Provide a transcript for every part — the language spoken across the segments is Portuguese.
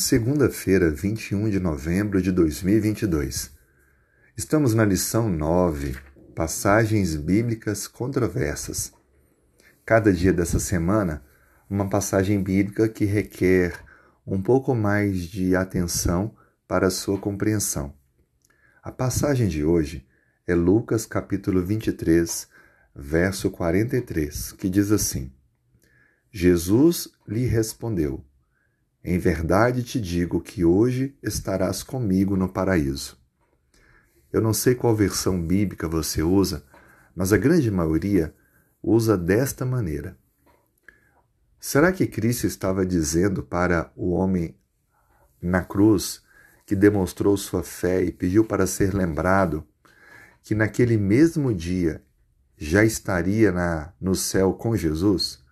Segunda-feira, 21 de novembro de 2022. Estamos na lição 9, Passagens Bíblicas Controversas. Cada dia dessa semana, uma passagem bíblica que requer um pouco mais de atenção para sua compreensão. A passagem de hoje é Lucas capítulo 23, verso 43, que diz assim: Jesus lhe respondeu: em verdade te digo que hoje estarás comigo no paraíso. Eu não sei qual versão bíblica você usa, mas a grande maioria usa desta maneira. Será que Cristo estava dizendo para o homem na cruz que demonstrou sua fé e pediu para ser lembrado que naquele mesmo dia já estaria na, no céu com Jesus?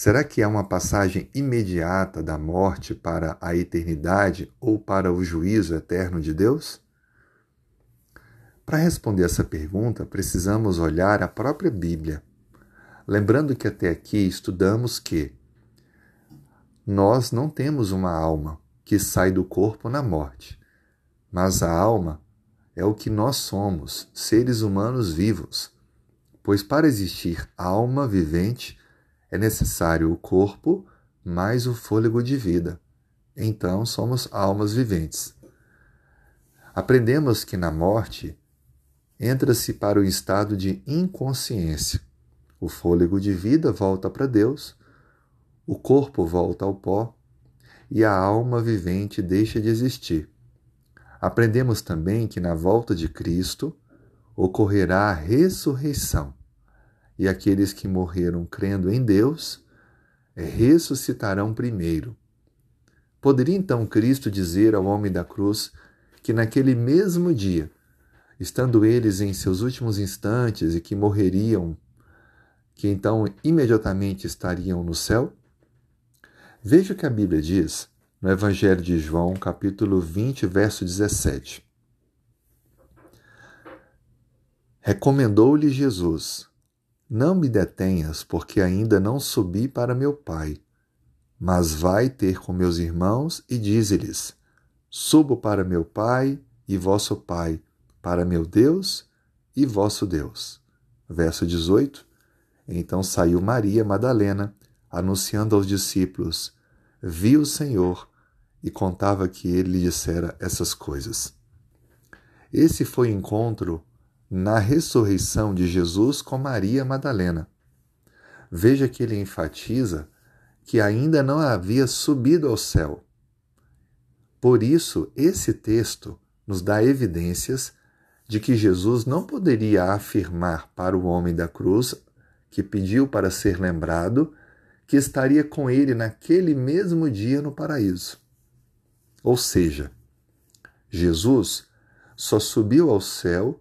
Será que é uma passagem imediata da morte para a eternidade ou para o juízo eterno de Deus? Para responder essa pergunta, precisamos olhar a própria Bíblia. Lembrando que até aqui estudamos que nós não temos uma alma que sai do corpo na morte, mas a alma é o que nós somos, seres humanos vivos. Pois para existir alma vivente, é necessário o corpo mais o fôlego de vida. Então somos almas viventes. Aprendemos que na morte entra-se para o estado de inconsciência. O fôlego de vida volta para Deus, o corpo volta ao pó e a alma vivente deixa de existir. Aprendemos também que na volta de Cristo ocorrerá a ressurreição e aqueles que morreram crendo em Deus é, ressuscitarão primeiro. Poderia então Cristo dizer ao homem da cruz que naquele mesmo dia, estando eles em seus últimos instantes e que morreriam, que então imediatamente estariam no céu? Veja o que a Bíblia diz no Evangelho de João, capítulo 20, verso 17. Recomendou-lhe Jesus: não me detenhas, porque ainda não subi para meu Pai. Mas vai ter com meus irmãos e dize-lhes: Subo para meu Pai e vosso Pai, para meu Deus e vosso Deus. Verso 18. Então saiu Maria Madalena, anunciando aos discípulos: Vi o Senhor e contava que ele lhe dissera essas coisas. Esse foi o encontro na ressurreição de Jesus com Maria Madalena. Veja que ele enfatiza que ainda não havia subido ao céu. Por isso, esse texto nos dá evidências de que Jesus não poderia afirmar para o homem da cruz, que pediu para ser lembrado, que estaria com ele naquele mesmo dia no paraíso. Ou seja, Jesus só subiu ao céu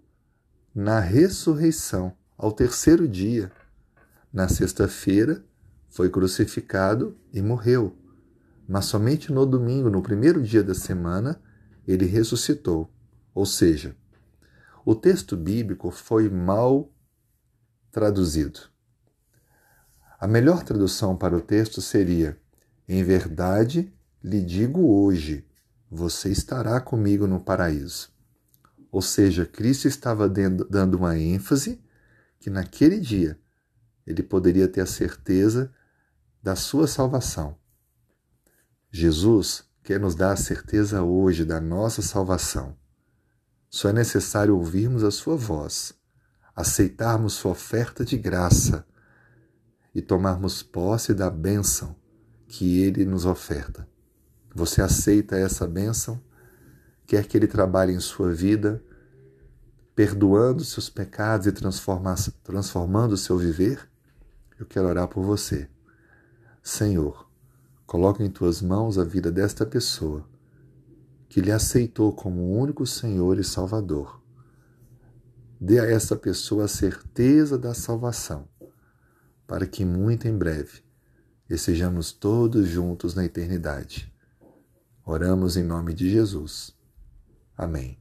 na ressurreição, ao terceiro dia. Na sexta-feira, foi crucificado e morreu. Mas somente no domingo, no primeiro dia da semana, ele ressuscitou. Ou seja, o texto bíblico foi mal traduzido. A melhor tradução para o texto seria: Em verdade lhe digo hoje, você estará comigo no paraíso. Ou seja, Cristo estava dando uma ênfase que naquele dia ele poderia ter a certeza da sua salvação. Jesus quer nos dar a certeza hoje da nossa salvação. Só é necessário ouvirmos a sua voz, aceitarmos sua oferta de graça e tomarmos posse da bênção que ele nos oferta. Você aceita essa bênção? Quer que Ele trabalhe em sua vida, perdoando seus pecados e transformando o seu viver, eu quero orar por você. Senhor, coloque em tuas mãos a vida desta pessoa que lhe aceitou como o único Senhor e Salvador. Dê a essa pessoa a certeza da salvação, para que muito em breve estejamos todos juntos na eternidade. Oramos em nome de Jesus. Amém.